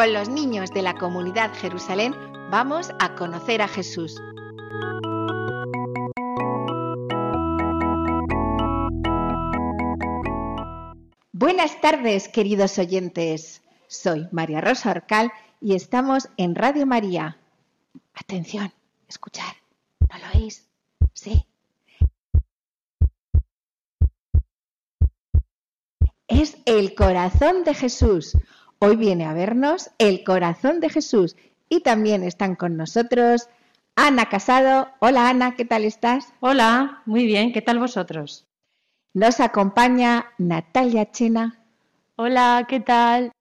Con los niños de la comunidad Jerusalén, vamos a conocer a Jesús. Buenas tardes, queridos oyentes. Soy María Rosa Orcal y estamos en Radio María. Atención, escuchar. ¿No lo oís? Sí. Es el corazón de Jesús. Hoy viene a vernos el corazón de Jesús y también están con nosotros Ana Casado. Hola Ana, ¿qué tal estás? Hola, muy bien, ¿qué tal vosotros? Nos acompaña Natalia Chena Hola, ¿qué tal?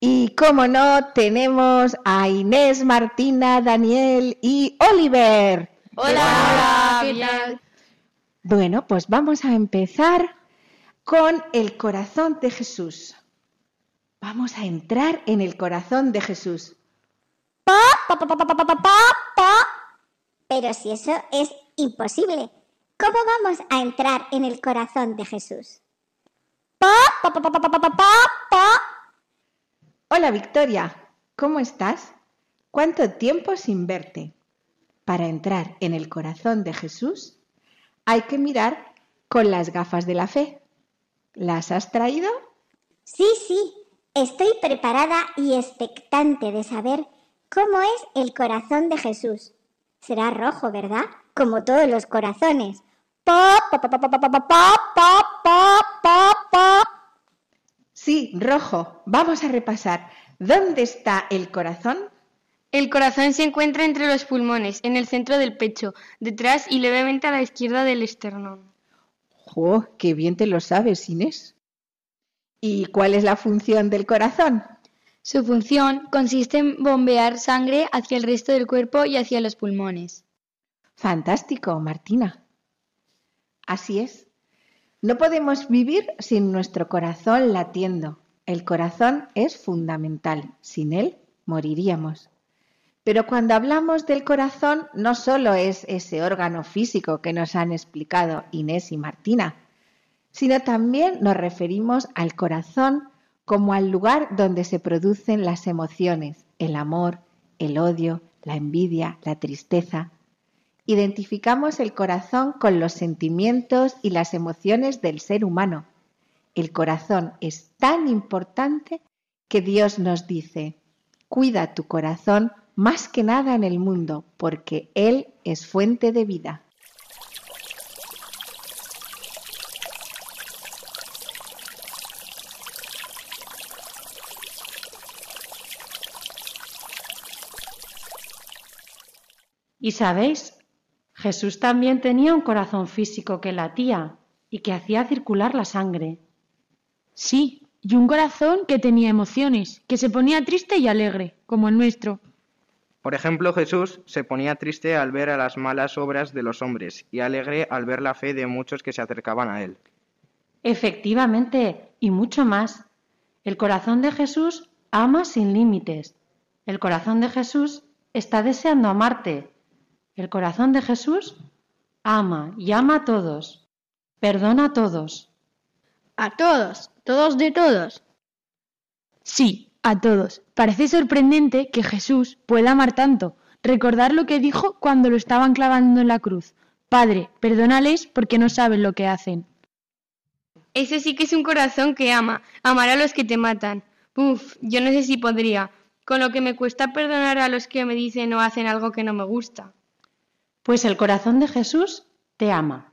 y, como no, tenemos a Inés, Martina, Daniel y Oliver. Hola, ¿qué tal? Bueno, pues vamos a empezar con el corazón de Jesús. Vamos a entrar en el corazón de Jesús. Pero si eso es imposible, ¿cómo vamos a entrar en el corazón de Jesús? Hola Victoria, ¿cómo estás? ¿Cuánto tiempo sin verte? Para entrar en el corazón de Jesús hay que mirar con las gafas de la fe. ¿Las has traído? Sí, sí, Estoy preparada y expectante de saber cómo es el corazón de Jesús. Será rojo, ¿verdad? Como todos los corazones. Sí, rojo. Vamos a repasar. ¿Dónde está el corazón? El corazón se encuentra entre los pulmones, en el centro del pecho, detrás y levemente a la izquierda del esternón. ¡Jo! ¡Qué bien te lo sabes, Inés! ¿Y cuál es la función del corazón? Su función consiste en bombear sangre hacia el resto del cuerpo y hacia los pulmones. Fantástico, Martina. Así es. No podemos vivir sin nuestro corazón latiendo. El corazón es fundamental. Sin él moriríamos. Pero cuando hablamos del corazón, no solo es ese órgano físico que nos han explicado Inés y Martina, sino también nos referimos al corazón como al lugar donde se producen las emociones, el amor, el odio, la envidia, la tristeza. Identificamos el corazón con los sentimientos y las emociones del ser humano. El corazón es tan importante que Dios nos dice, cuida tu corazón más que nada en el mundo, porque Él es fuente de vida. Y sabéis, Jesús también tenía un corazón físico que latía y que hacía circular la sangre. Sí, y un corazón que tenía emociones, que se ponía triste y alegre, como el nuestro. Por ejemplo, Jesús se ponía triste al ver a las malas obras de los hombres y alegre al ver la fe de muchos que se acercaban a él. Efectivamente, y mucho más. El corazón de Jesús ama sin límites. El corazón de Jesús está deseando amarte. El corazón de Jesús ama y ama a todos. Perdona a todos. A todos, todos de todos. Sí, a todos. Parece sorprendente que Jesús pueda amar tanto. Recordar lo que dijo cuando lo estaban clavando en la cruz. Padre, perdónales porque no saben lo que hacen. Ese sí que es un corazón que ama, amar a los que te matan. Uf, yo no sé si podría, con lo que me cuesta perdonar a los que me dicen o hacen algo que no me gusta. Pues el corazón de Jesús te ama,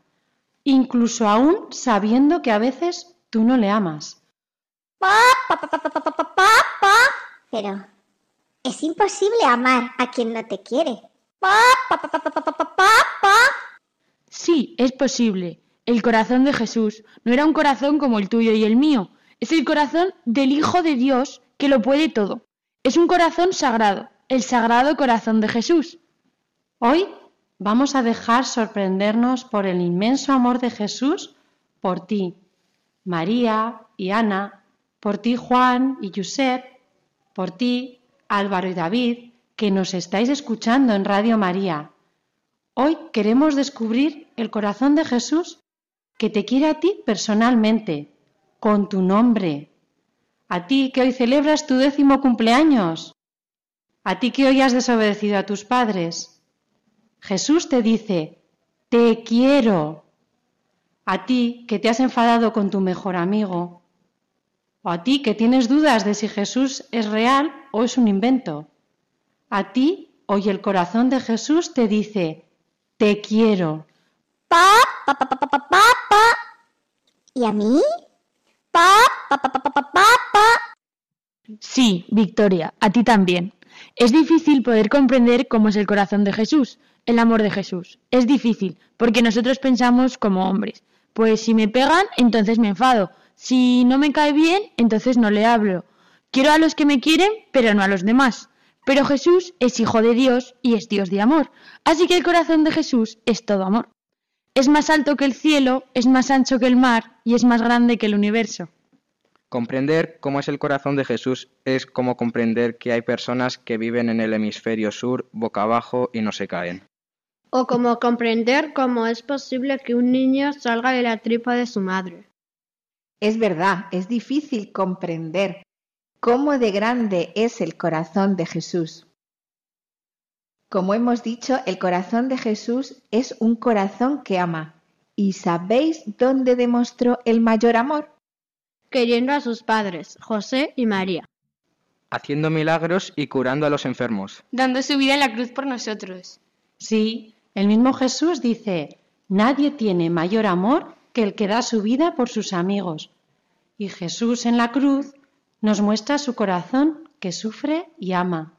incluso aún sabiendo que a veces tú no le amas. Pero es imposible amar a quien no te quiere. Sí, es posible. El corazón de Jesús no era un corazón como el tuyo y el mío. Es el corazón del Hijo de Dios que lo puede todo. Es un corazón sagrado, el sagrado corazón de Jesús. Hoy vamos a dejar sorprendernos por el inmenso amor de Jesús por ti, María y Ana, por ti Juan y Josep, por ti Álvaro y David, que nos estáis escuchando en Radio María. Hoy queremos descubrir el corazón de Jesús que te quiere a ti personalmente, con tu nombre. A ti que hoy celebras tu décimo cumpleaños. A ti que hoy has desobedecido a tus padres. Jesús te dice, te quiero. A ti que te has enfadado con tu mejor amigo. O a ti que tienes dudas de si Jesús es real o es un invento. A ti hoy el corazón de Jesús te dice, te quiero. Pa, pa, pa, pa, pa, pa, pa, pa. ¿Y a mí? Pa, pa, pa, pa, pa, pa, pa, pa. Sí, Victoria, a ti también. Es difícil poder comprender cómo es el corazón de Jesús, el amor de Jesús. Es difícil, porque nosotros pensamos como hombres. Pues si me pegan, entonces me enfado. Si no me cae bien, entonces no le hablo. Quiero a los que me quieren, pero no a los demás. Pero Jesús es hijo de Dios y es Dios de amor. Así que el corazón de Jesús es todo amor. Es más alto que el cielo, es más ancho que el mar y es más grande que el universo. Comprender cómo es el corazón de Jesús es como comprender que hay personas que viven en el hemisferio sur boca abajo y no se caen. O como comprender cómo es posible que un niño salga de la tripa de su madre. Es verdad, es difícil comprender cómo de grande es el corazón de Jesús. Como hemos dicho, el corazón de Jesús es un corazón que ama. ¿Y sabéis dónde demostró el mayor amor? Queriendo a sus padres, José y María. Haciendo milagros y curando a los enfermos. Dando su vida en la cruz por nosotros. Sí, el mismo Jesús dice, nadie tiene mayor amor que el que da su vida por sus amigos. Y Jesús en la cruz nos muestra su corazón que sufre y ama.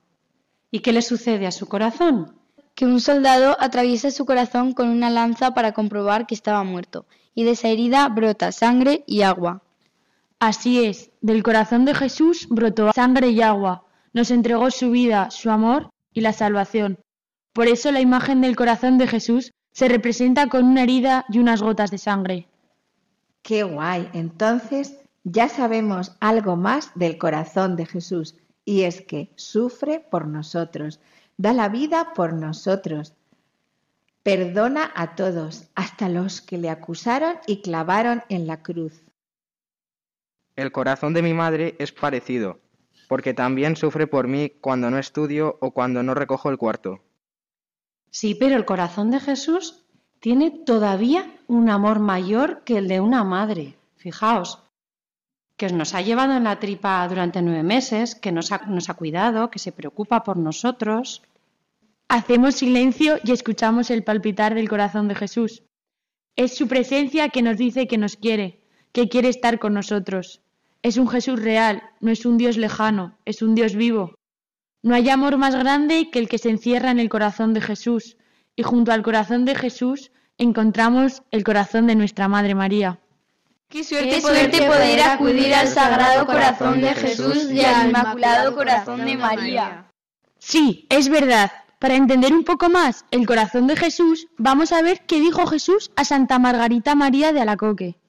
¿Y qué le sucede a su corazón? Que un soldado atraviesa su corazón con una lanza para comprobar que estaba muerto, y de esa herida brota sangre y agua. Así es, del corazón de Jesús brotó sangre y agua, nos entregó su vida, su amor y la salvación. Por eso la imagen del corazón de Jesús se representa con una herida y unas gotas de sangre. ¡Qué guay! Entonces ya sabemos algo más del corazón de Jesús, y es que sufre por nosotros, da la vida por nosotros, perdona a todos, hasta los que le acusaron y clavaron en la cruz. El corazón de mi madre es parecido, porque también sufre por mí cuando no estudio o cuando no recojo el cuarto. Sí, pero el corazón de Jesús tiene todavía un amor mayor que el de una madre. Fijaos, que nos ha llevado en la tripa durante nueve meses, que nos ha, nos ha cuidado, que se preocupa por nosotros. Hacemos silencio y escuchamos el palpitar del corazón de Jesús. Es su presencia que nos dice que nos quiere, que quiere estar con nosotros. Es un Jesús real, no es un Dios lejano, es un Dios vivo. No hay amor más grande que el que se encierra en el corazón de Jesús, y junto al corazón de Jesús encontramos el corazón de nuestra Madre María. Qué suerte, Qué suerte poder acudir al Sagrado Corazón de Jesús y al Inmaculado Corazón de María. Sí, es verdad. Para entender un poco más el corazón de Jesús, vamos a ver qué dijo Jesús a Santa Margarita María de Alacoque.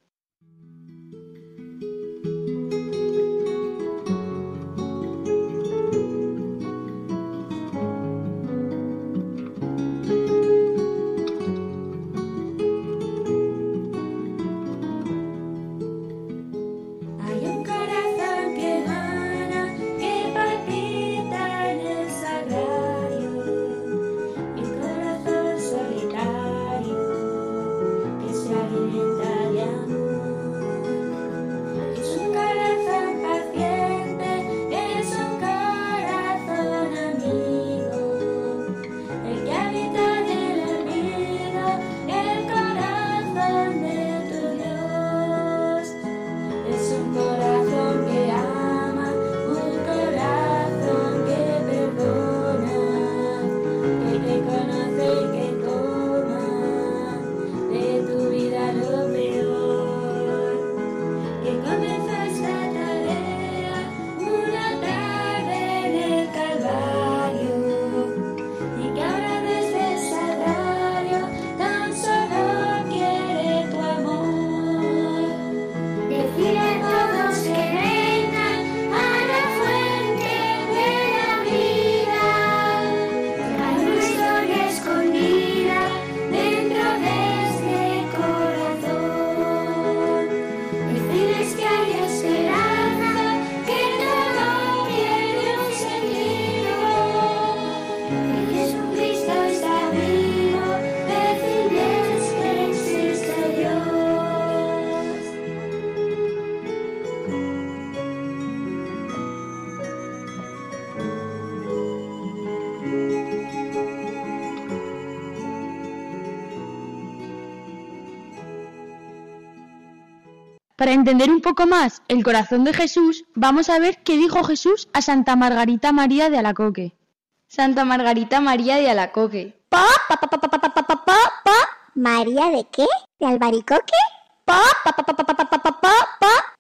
Para entender un poco más el corazón de Jesús, vamos a ver qué dijo Jesús a Santa Margarita María de Alacoque. Santa Margarita María de Alacoque. Pa, pa, pa, pa, pa, pa, pa, pa, ¿María de qué? ¿De Albaricoque? Pa, pa, pa, pa, pa, pa, pa, pa,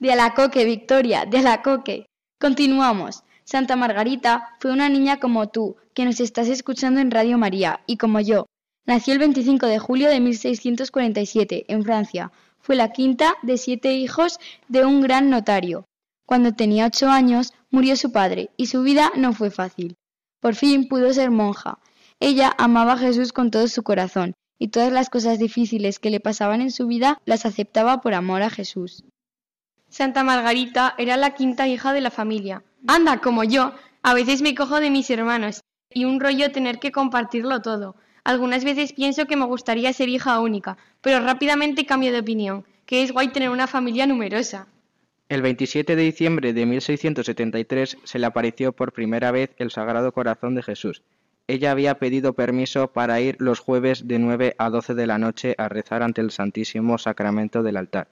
De Alacoque, Victoria, de Alacoque. Continuamos. Santa Margarita fue una niña como tú, que nos estás escuchando en Radio María, y como yo. Nació el 25 de julio de 1647, en Francia. Fue la quinta de siete hijos de un gran notario. Cuando tenía ocho años, murió su padre, y su vida no fue fácil. Por fin pudo ser monja. Ella amaba a Jesús con todo su corazón, y todas las cosas difíciles que le pasaban en su vida las aceptaba por amor a Jesús. Santa Margarita era la quinta hija de la familia. Anda, como yo, a veces me cojo de mis hermanos y un rollo tener que compartirlo todo. Algunas veces pienso que me gustaría ser hija única, pero rápidamente cambio de opinión, que es guay tener una familia numerosa. El 27 de diciembre de 1673 se le apareció por primera vez el Sagrado Corazón de Jesús. Ella había pedido permiso para ir los jueves de 9 a 12 de la noche a rezar ante el Santísimo Sacramento del altar.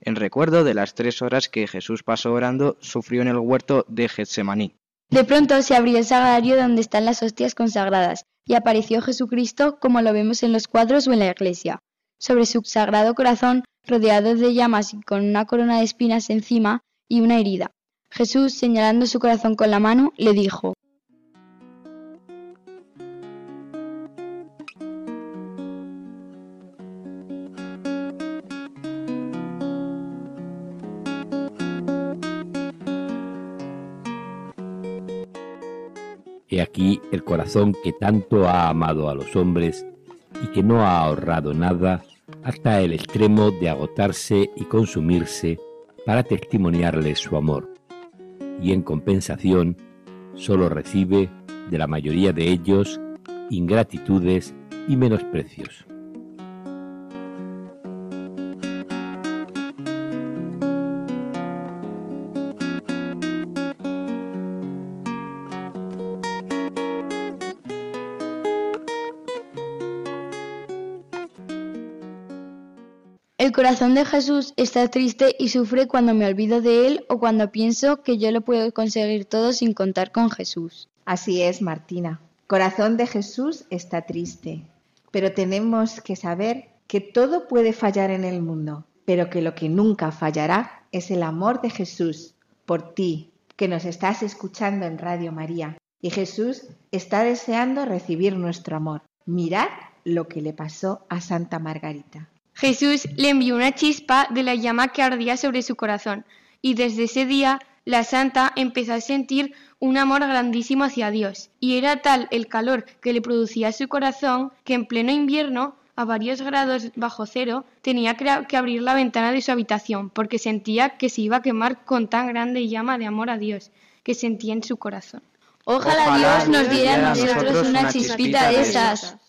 En recuerdo de las tres horas que Jesús pasó orando, sufrió en el huerto de Getsemaní. De pronto se abrió el sagrario donde están las hostias consagradas, y apareció Jesucristo como lo vemos en los cuadros o en la iglesia. Sobre su sagrado corazón, rodeado de llamas y con una corona de espinas encima y una herida. Jesús, señalando su corazón con la mano, le dijo aquí el corazón que tanto ha amado a los hombres y que no ha ahorrado nada hasta el extremo de agotarse y consumirse para testimoniarles su amor. Y en compensación solo recibe de la mayoría de ellos ingratitudes y menosprecios. Corazón de Jesús está triste y sufre cuando me olvido de Él o cuando pienso que yo lo puedo conseguir todo sin contar con Jesús. Así es, Martina. Corazón de Jesús está triste, pero tenemos que saber que todo puede fallar en el mundo, pero que lo que nunca fallará es el amor de Jesús por ti, que nos estás escuchando en Radio María. Y Jesús está deseando recibir nuestro amor. Mirad lo que le pasó a Santa Margarita. Jesús le envió una chispa de la llama que ardía sobre su corazón, y desde ese día la santa empezó a sentir un amor grandísimo hacia Dios, y era tal el calor que le producía su corazón que en pleno invierno, a varios grados bajo cero, tenía que abrir la ventana de su habitación, porque sentía que se iba a quemar con tan grande llama de amor a Dios que sentía en su corazón. Ojalá, Ojalá Dios nos diera a nosotros nosotros una chispita chispita de de esas.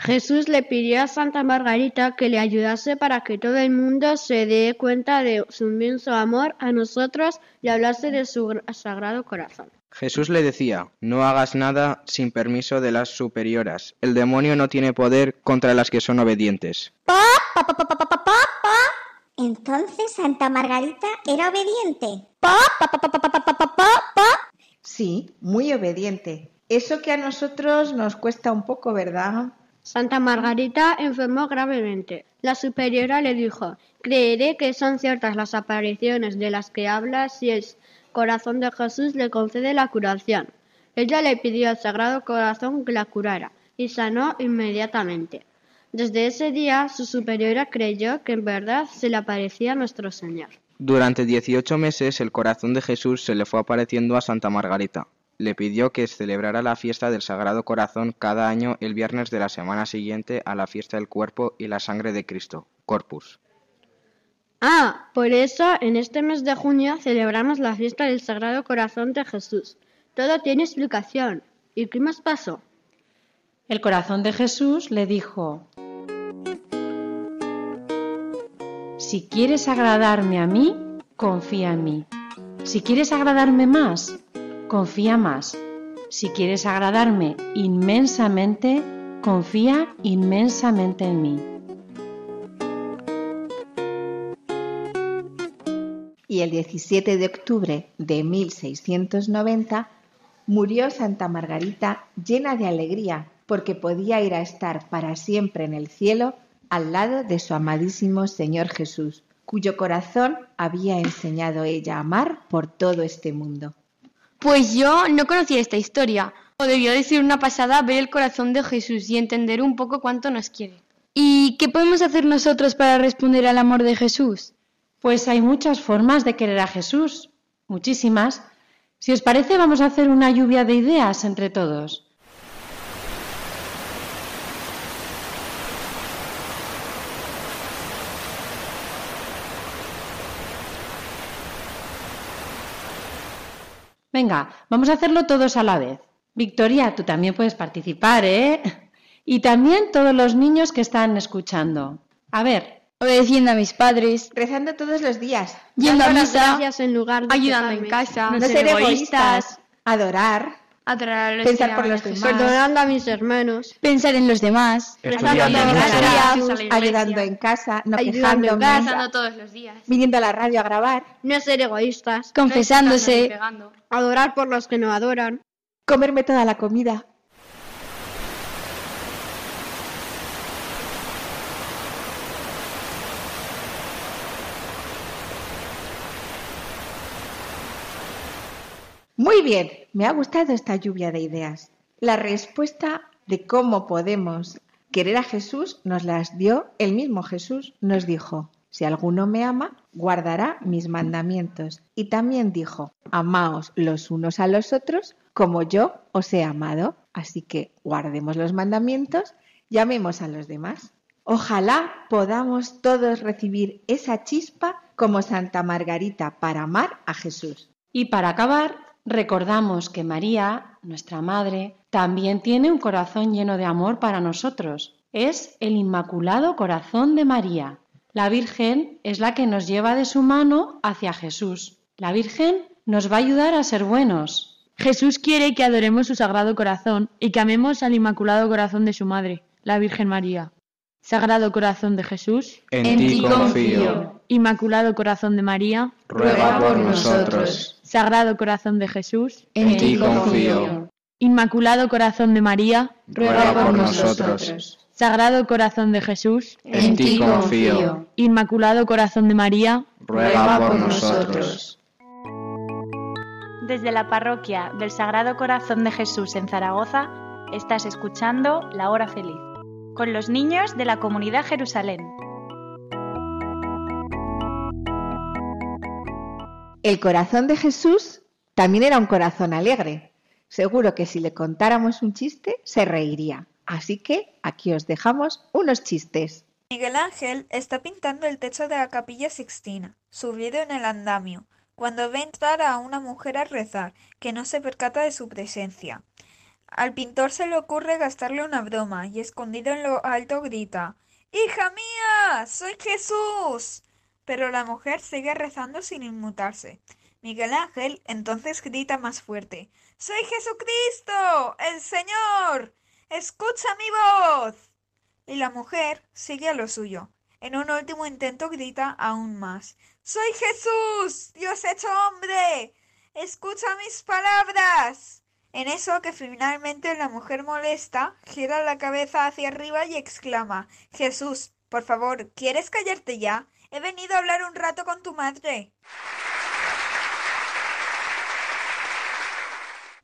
Jesús le pidió a Santa Margarita que le ayudase para que todo el mundo se dé cuenta de su inmenso amor a nosotros y hablase de su sagrado corazón. Jesús le decía, no hagas nada sin permiso de las superioras. El demonio no tiene poder contra las que son obedientes. Pa, pa, pa, Entonces Santa Margarita era obediente. Sí, muy obediente. Eso que a nosotros nos cuesta un poco, ¿verdad? Santa Margarita enfermó gravemente. La superiora le dijo, creeré que son ciertas las apariciones de las que hablas si el corazón de Jesús le concede la curación. Ella le pidió al Sagrado Corazón que la curara y sanó inmediatamente. Desde ese día su superiora creyó que en verdad se le aparecía nuestro Señor. Durante 18 meses el corazón de Jesús se le fue apareciendo a Santa Margarita. Le pidió que celebrara la fiesta del Sagrado Corazón cada año el viernes de la semana siguiente a la fiesta del cuerpo y la sangre de Cristo, Corpus. Ah, por eso en este mes de junio celebramos la fiesta del Sagrado Corazón de Jesús. Todo tiene explicación. ¿Y qué más pasó? El corazón de Jesús le dijo, Si quieres agradarme a mí, confía en mí. Si quieres agradarme más, confía más. Si quieres agradarme inmensamente, confía inmensamente en mí. Y el 17 de octubre de 1690 murió Santa Margarita llena de alegría porque podía ir a estar para siempre en el cielo al lado de su amadísimo Señor Jesús, cuyo corazón había enseñado ella a amar por todo este mundo. Pues yo no conocía esta historia. O debió de ser una pasada ver el corazón de Jesús y entender un poco cuánto nos quiere. ¿Y qué podemos hacer nosotros para responder al amor de Jesús? Pues hay muchas formas de querer a Jesús, muchísimas. Si os parece, vamos a hacer una lluvia de ideas entre todos. Venga, vamos a hacerlo todos a la vez. Victoria, tú también puedes participar, ¿eh? Y también todos los niños que están escuchando. A ver, Obedeciendo a mis padres, Rezando todos los días, yendo a misa, gracias en lugar de Ayudando en casa, no ser egoístas, adorar, adorar a los pensar por los demás. Perdonando a mis hermanos. pensar en los demás, Estudiando Rezando mucho. gracias a la iglesia, ayudando en casa, no Ayudando en quejándome, casa. Todos los días. viniendo a la radio a grabar, No ser egoístas. confesándose. Adorar por los que no adoran. comerme toda la comida. Muy bien, me ha gustado esta lluvia de ideas. La respuesta de cómo podemos querer a Jesús nos las dio el mismo Jesús. Nos dijo, si alguno me ama, guardará mis mandamientos. Y también dijo, amaos los unos a los otros como yo os he amado. Así que guardemos los mandamientos, llamemos a los demás. Ojalá podamos todos recibir esa chispa como Santa Margarita para amar a Jesús. Y para acabar, recordamos que María, nuestra Madre, también tiene un corazón lleno de amor para nosotros. Es el Inmaculado Corazón de María. La Virgen es la que nos lleva de su mano hacia Jesús. La Virgen nos va a ayudar a ser buenos. Jesús quiere que adoremos su sagrado corazón y que amemos al Inmaculado Corazón de su Madre, la Virgen María. Sagrado Corazón de Jesús, En, ti confío. Inmaculado Corazón de María, Ruega por nosotros. Sagrado Corazón de Jesús, En ti confío. Inmaculado Corazón de María, Ruega por nosotros. Sagrado Corazón de Jesús, En ti confío. Inmaculado Corazón de María, Ruega por nosotros. Desde la parroquia del Sagrado Corazón de Jesús en Zaragoza, estás escuchando La Hora Feliz, con los niños de la comunidad Jerusalén. El corazón de Jesús también era un corazón alegre. Seguro que si le contáramos un chiste, se reiría. Así que aquí os dejamos unos chistes. Miguel Ángel está pintando el techo de la capilla Sixtina, subido en el andamio, cuando ve entrar a una mujer a rezar, que no se percata de su presencia. Al pintor se le ocurre gastarle una broma y escondido en lo alto grita ¡Hija mía! ¡Soy Jesús! Pero la mujer sigue rezando sin inmutarse. Miguel Ángel entonces grita más fuerte ¡Soy Jesucristo! ¡El Señor! ¡Escucha mi voz! Y la mujer sigue a lo suyo. En un último intento grita aún más ¡Soy Jesús! ¡Dios hecho hombre! ¡Escucha mis palabras! En eso que finalmente la mujer molesta gira la cabeza hacia arriba y exclama Jesús, por favor, ¿quieres callarte ya? He venido a hablar un rato con tu madre.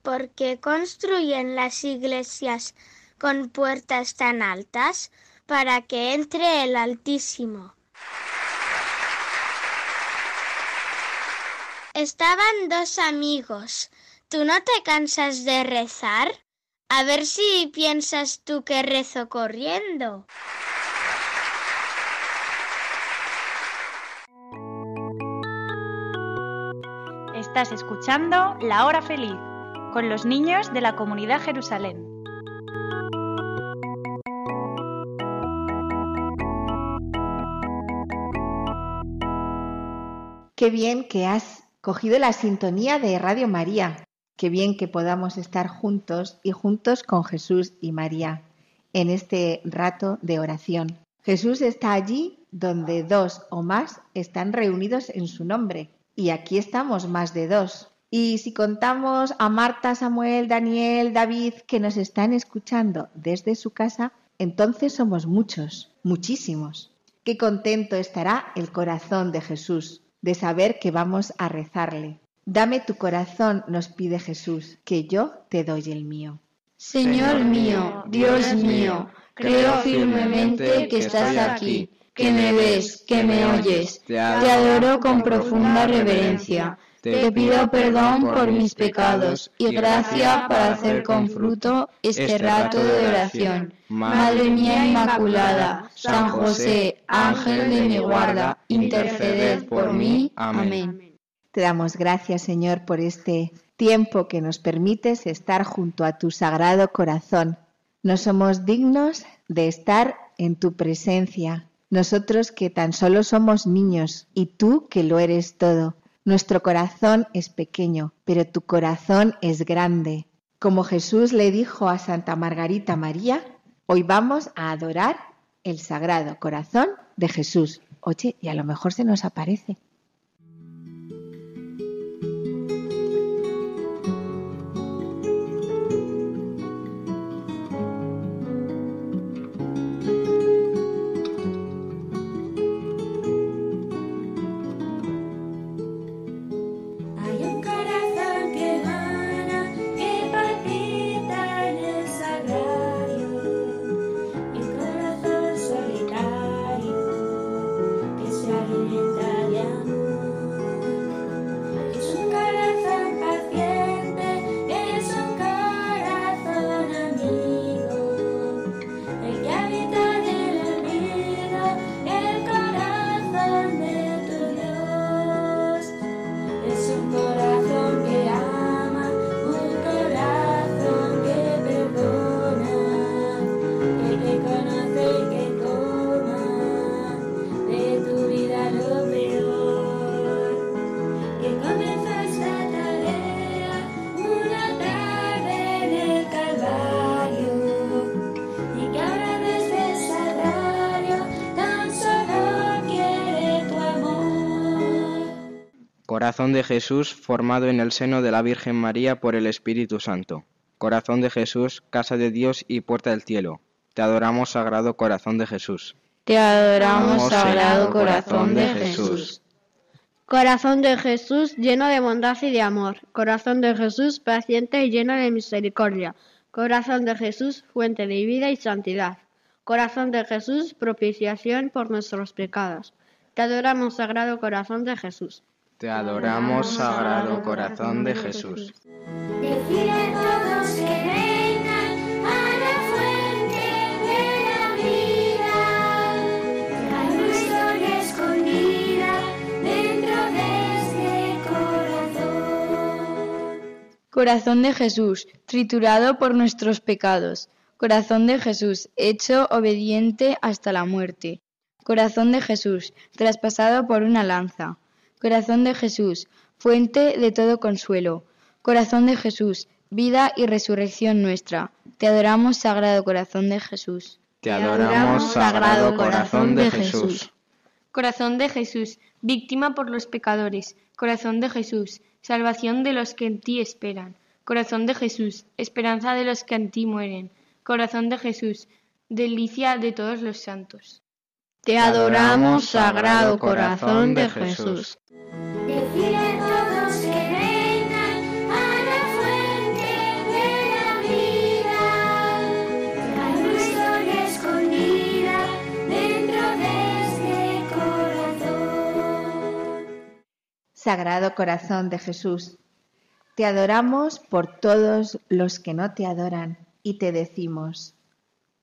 ¿Por qué construyen las iglesias con puertas tan altas? Para que entre el Altísimo. Estaban dos amigos. ¿Tú no te cansas de rezar? A ver si piensas tú que rezo corriendo. Estás escuchando La Hora Feliz, con los niños de la comunidad Jerusalén. Qué bien que has cogido la sintonía de Radio María. Qué bien que podamos estar juntos y juntos con Jesús y María. en este rato de oración. Jesús está allí donde dos o más están reunidos en su nombre. Y aquí estamos más de dos. Y si contamos a Marta, Samuel, Daniel, David que nos están escuchando desde su casa, entonces somos muchos, muchísimos. Qué contento estará el corazón de Jesús de saber que vamos a rezarle. Dame tu corazón, nos pide Jesús, que yo te doy el mío. Señor mío, Dios mío, creo firmemente que estás aquí, que me ves, que me oyes. Te adoro con profunda reverencia. Te pido perdón por mis pecados y gracia para hacer con fruto este rato de oración. Madre mía Inmaculada, San José, Ángel de mi guarda, interceded por mí. Amén. Te damos gracias, Señor, por este tiempo que nos permites estar junto a tu sagrado corazón. No somos dignos de estar en tu presencia, nosotros que tan solo somos niños y tú que lo eres todo. Nuestro corazón es pequeño, pero tu corazón es grande. Como Jesús le dijo a Santa Margarita María, hoy vamos a adorar el Sagrado Corazón de Jesús. Oye, y a lo mejor se nos aparece. Corazón de Jesús formado en el seno de la Virgen María por el Espíritu Santo. Corazón de Jesús, casa de Dios y puerta del cielo. Te adoramos, Sagrado Corazón de Jesús. Te adoramos, Sagrado Corazón de Jesús. Corazón de Jesús lleno de bondad y de amor. Corazón de Jesús paciente y lleno de misericordia. Corazón de Jesús fuente de vida y santidad. Corazón de Jesús propiciación por nuestros pecados. Te adoramos, Sagrado Corazón de Jesús. Te adoramos, Sagrado Corazón de Jesús. Decid a todos que vengan a la fuente de la vida. Hay una historia escondida dentro de este corazón. Corazón de Jesús, triturado por nuestros pecados. Corazón de Jesús, hecho obediente hasta la muerte. Corazón de Jesús, traspasado por una lanza. Corazón de Jesús, fuente de todo consuelo. Corazón de Jesús, vida y resurrección nuestra. Te adoramos, Sagrado Corazón de Jesús. Te adoramos, Sagrado Corazón de Jesús. Corazón de Jesús, víctima por los pecadores. Corazón de Jesús, salvación de los que en ti esperan. Corazón de Jesús, esperanza de los que en ti mueren. Corazón de Jesús, delicia de todos los santos. Te adoramos, Sagrado Corazón de Jesús. Decid a todos que vengan a la fuente de la vida. Hay una historia escondida dentro de este corazón. Sagrado Corazón de Jesús, te adoramos por todos los que no te adoran y te decimos,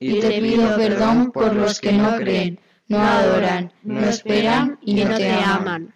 Y te pido perdón por los que no creen, no adoran, no esperan y no te aman.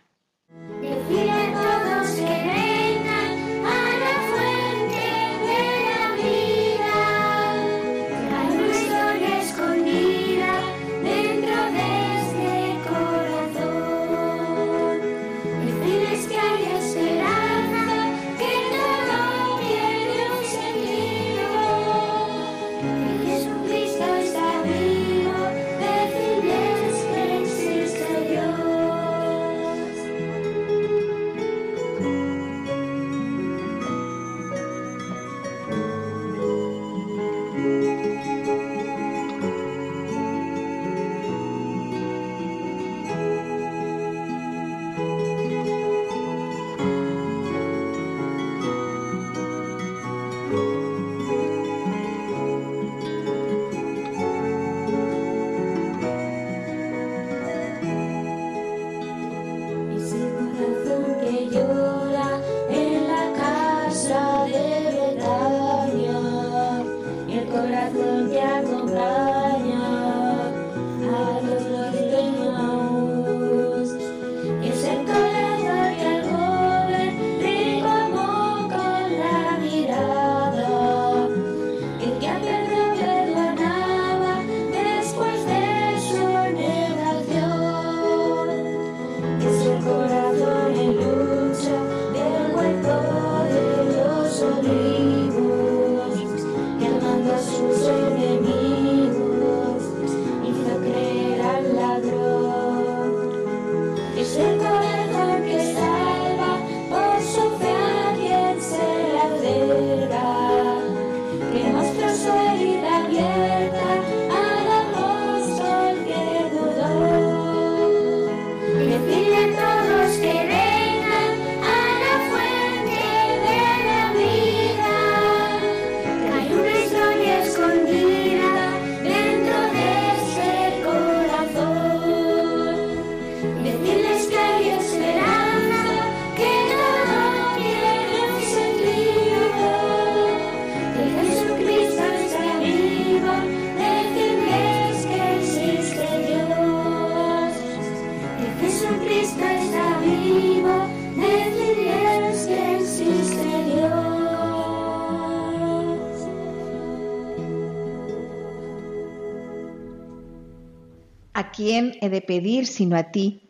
Quién he de pedir sino a ti,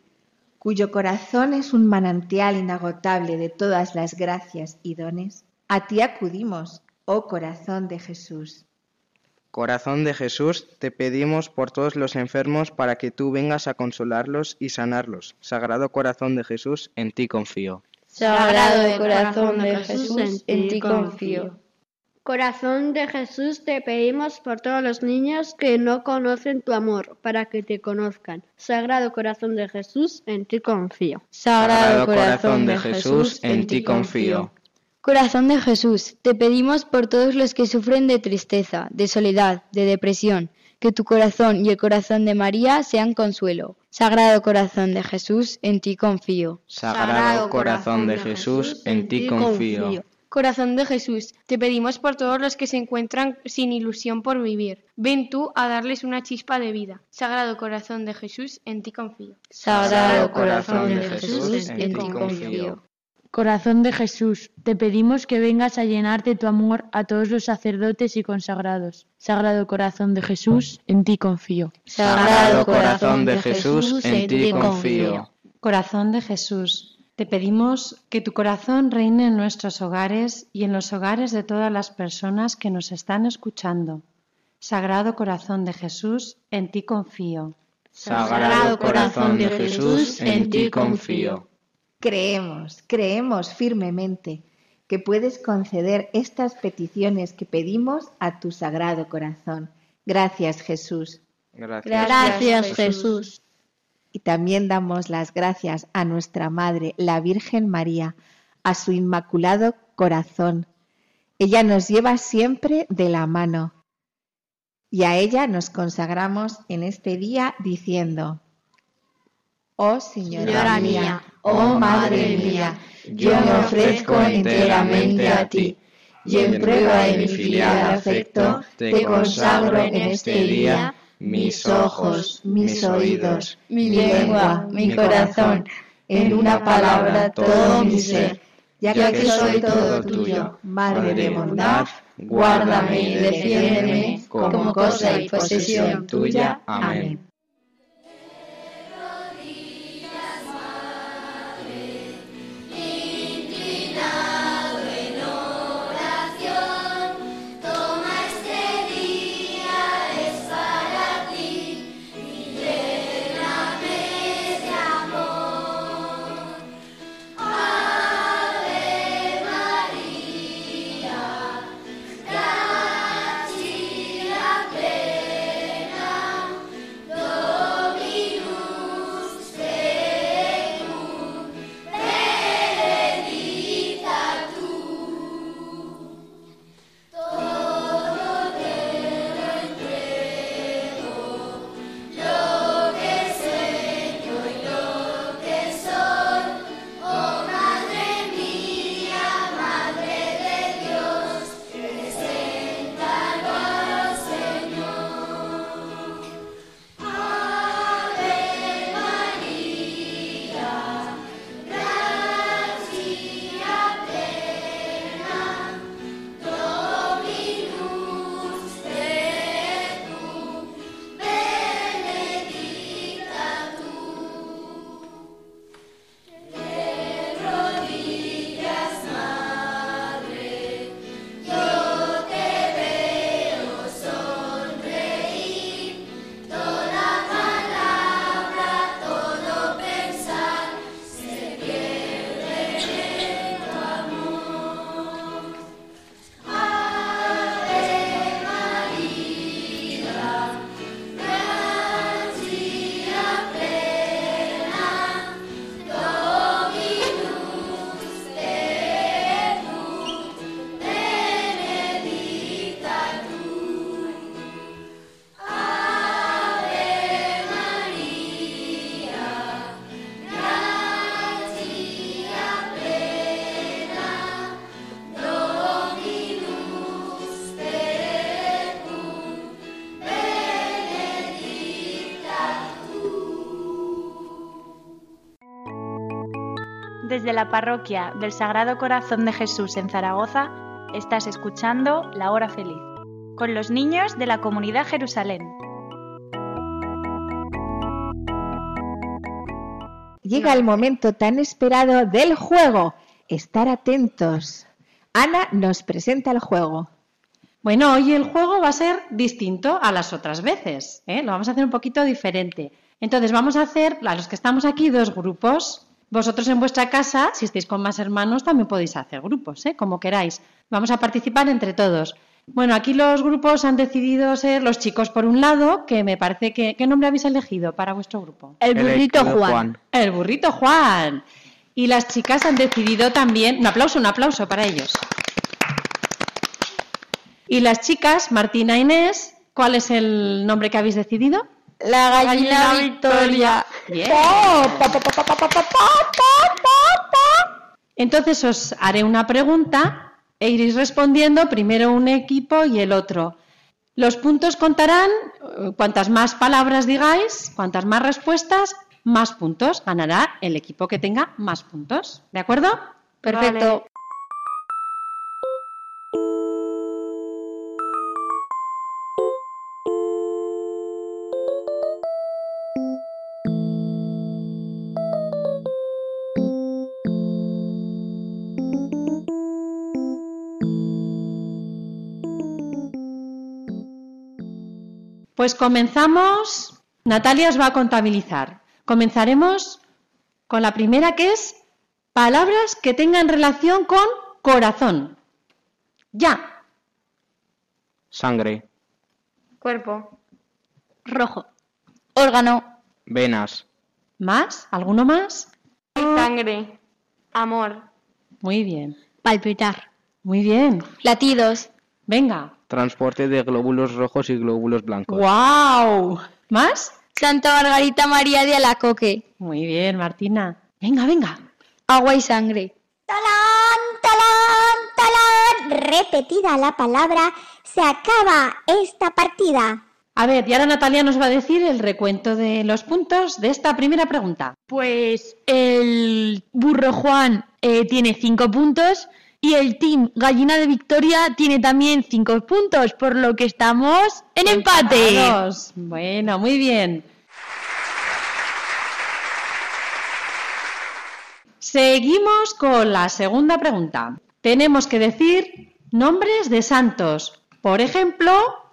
cuyo corazón es un manantial inagotable de todas las gracias y dones? A ti acudimos, oh corazón de Jesús. Corazón de Jesús, te pedimos por todos los enfermos para que tú vengas a consolarlos y sanarlos. Sagrado Corazón de Jesús, en ti confío. Sagrado corazón de Jesús, en ti confío. Corazón de Jesús, te pedimos por todos los niños que no conocen tu amor, para que te conozcan. Sagrado corazón de Jesús, en ti confío. Sagrado corazón de Jesús, en ti confío. Corazón de Jesús, te pedimos por todos los que sufren de tristeza, de soledad, de depresión, que tu corazón y el corazón de María sean consuelo. Sagrado corazón de Jesús, en ti confío. Sagrado Corazón de Jesús, en ti confío. Corazón de Jesús, te pedimos por todos los que se encuentran sin ilusión por vivir. Ven tú a darles una chispa de vida. Sagrado Corazón de Jesús, en ti confío. Sagrado corazón de Jesús, en ti confío. Corazón de Jesús, te pedimos que vengas a llenar de tu amor a todos los sacerdotes y consagrados. Sagrado Corazón de Jesús, en ti confío. Sagrado Corazón de Jesús, en ti confío. Corazón de Jesús, te pedimos que tu corazón reine en nuestros hogares y en los hogares de todas las personas que nos están escuchando. Sagrado Corazón de Jesús, en ti confío. Sagrado Corazón de Jesús, en ti confío. Creemos, creemos firmemente que puedes conceder estas peticiones que pedimos a tu sagrado corazón. Gracias Jesús. Gracias. Gracias Jesús. Y también damos las gracias a nuestra Madre, la Virgen María, a su inmaculado corazón. Ella nos lleva siempre de la mano. Y a ella nos consagramos en este día diciendo, Oh Señora, Señora mía, mía, oh Madre mía, yo me ofrezco enteramente a ti. y en prueba de mi filial afecto, te consagro en este día mis ojos, mis oídos, mi lengua, mi corazón, en una palabra todo mi ser, ya que soy todo tuyo, Madre de bondad, guárdame y defiéndeme como cosa y posesión tuya. Amén. Desde la parroquia del Sagrado Corazón de Jesús en Zaragoza, estás escuchando La Hora Feliz, con los niños de la comunidad Jerusalén. Llega el momento tan esperado del juego. Estar atentos. Ana nos presenta el juego. Bueno, hoy el juego va a ser distinto a las otras veces. ¿eh? Lo vamos a hacer un poquito diferente. Entonces vamos a hacer, a los que estamos aquí, dos grupos. Vosotros en vuestra casa, si estáis con más hermanos, también podéis hacer grupos, ¿eh? como queráis. Vamos a participar entre todos. Bueno, aquí los grupos han decidido ser los chicos por un lado, que me parece que... ¿Qué nombre habéis elegido para vuestro grupo? El burrito Juan. El burrito Juan. Y las chicas han decidido también... Un aplauso, un aplauso para ellos. Y las chicas, Martina e Inés, ¿cuál es el nombre que habéis decidido? La gallina Victoria. Entonces os haré una pregunta e iréis respondiendo primero un equipo y el otro. Los puntos contarán, eh, cuantas más palabras digáis, cuantas más respuestas, más puntos. Ganará el equipo que tenga más puntos. ¿De acuerdo? Perfecto. Pues comenzamos. Natalia os va a contabilizar. Comenzaremos con la primera que es palabras que tengan relación con corazón. Ya. Sangre, Cuerpo. Rojo. Órgano. venas, ¿Más? ¿Alguno más? Sangre. Amor. Muy bien. Palpitar. Muy bien. Latidos. Venga. Transporte de glóbulos rojos y glóbulos blancos. ¡Wow! ¿Más? Santa Margarita María de Alacoque. Muy bien, Martina. Venga, venga. Agua y sangre. Talán, talán, talán, repetida la palabra, se acaba esta partida. A ver, y ahora Natalia nos va a decir el recuento de los puntos de esta primera pregunta. Pues el burro Juan eh, tiene cinco puntos y el team Gallina de Victoria tiene también cinco puntos, por lo que estamos en empate. Empatados. Bueno, muy bien. Seguimos con la segunda pregunta. Tenemos que decir nombres de santos. Por ejemplo,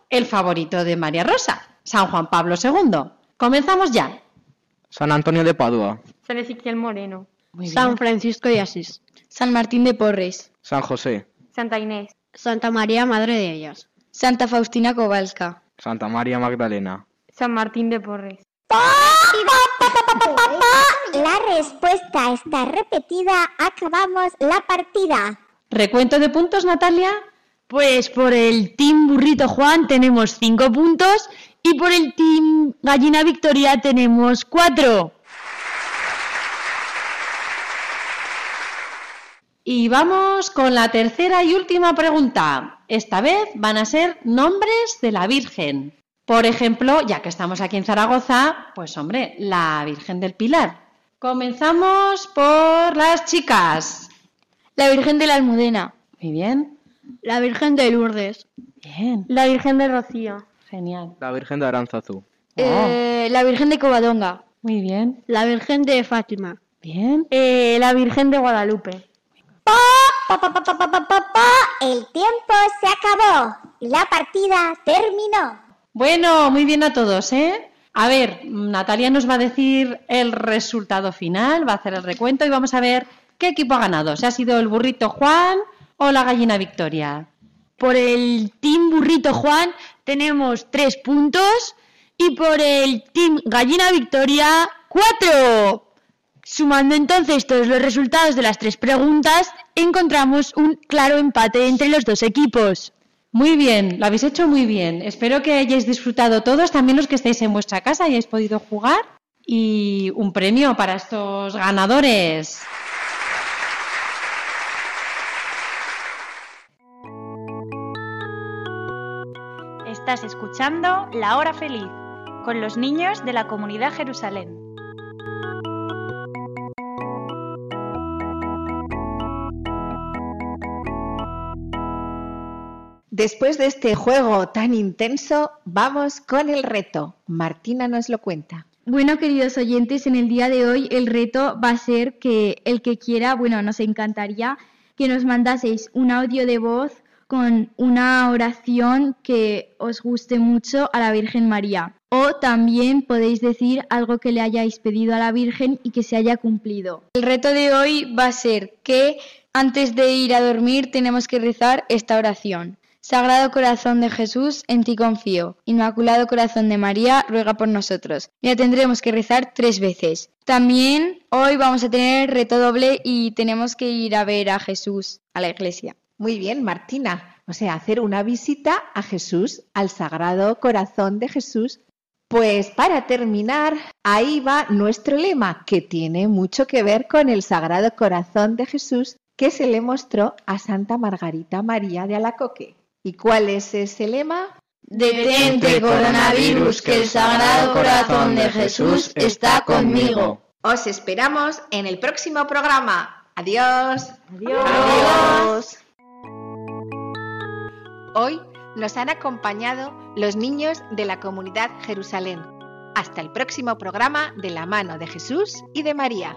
el favorito de María Rosa, San Juan Pablo II. Comenzamos ya. San Antonio de Padua, San Ezequiel Moreno, San Francisco de Asís, San Martín de Porres, San José, Santa Inés, Santa María, Madre de ellas. Santa Faustina Kowalska, Santa María Magdalena, San Martín de Porres. La respuesta está repetida. Acabamos la partida. ¿Recuento de puntos, Natalia? Pues por el team burrito Juan tenemos cinco puntos y por el team Gallina Victoria tenemos cuatro. Y vamos con la tercera y última pregunta. Esta vez van a ser nombres de la Virgen. Por ejemplo, ya que estamos aquí en Zaragoza, pues hombre, la Virgen del Pilar. Comenzamos por las chicas. la Virgen de la Almudena, Muy bien, La Virgen de Lourdes. bien, La Virgen de Rocío, genial. la Virgen de Aranzazú, eh, la Virgen de Covadonga, Muy bien, La Virgen de Fátima. bien. eh, la Virgen de Guadalupe, Pa, pa, pa, pa, pa, pa, pa, pa. El tiempo se acabó. La partida terminó. Bueno, muy bien a todos, ¿eh? A ver, Natalia nos va a decir el resultado final, va a hacer el recuento y vamos a ver qué equipo ha ganado. Si ha sido el burrito Juan o la gallina Victoria. Por el team burrito Juan tenemos tres puntos y por el team Gallina Victoria cuatro. Sumando entonces todos los resultados de las tres preguntas, encontramos un claro empate entre los dos equipos. Muy bien, lo habéis hecho muy bien. Espero que hayáis disfrutado todos, también los que estáis en vuestra casa, hayáis podido jugar. Y un premio para estos ganadores. Estás escuchando La Hora Feliz con los niños de la comunidad Jerusalén. Después de este juego tan intenso, vamos con el reto. Martina nos lo cuenta. Bueno, queridos oyentes, en el día de hoy el reto va a ser que el que quiera, bueno, nos encantaría que nos mandaseis un audio de voz con una oración que os guste mucho a la Virgen María. O también podéis decir algo que le hayáis pedido a la Virgen y que se haya cumplido. El reto de hoy va a ser que antes de ir a dormir tenemos que rezar esta oración. Sagrado Corazón de Jesús, en ti confío. Inmaculado Corazón de María, ruega por nosotros. Ya tendremos que rezar tres veces. También hoy vamos a tener reto doble y tenemos que ir a ver a Jesús a la iglesia. Muy bien, Martina. O sea, hacer una visita a Jesús, al Sagrado Corazón de Jesús. Pues para terminar, ahí va nuestro lema, que tiene mucho que ver con el Sagrado Corazón de Jesús que se le mostró a Santa Margarita María de Alacoque. ¿Y cuál es ese lema? Detente, coronavirus, que el Sagrado Corazón de Jesús está conmigo. Os esperamos en el próximo programa. Adiós. Adiós. Hoy nos han acompañado los niños de la comunidad Jerusalén. Hasta el próximo programa de la mano de Jesús y de María.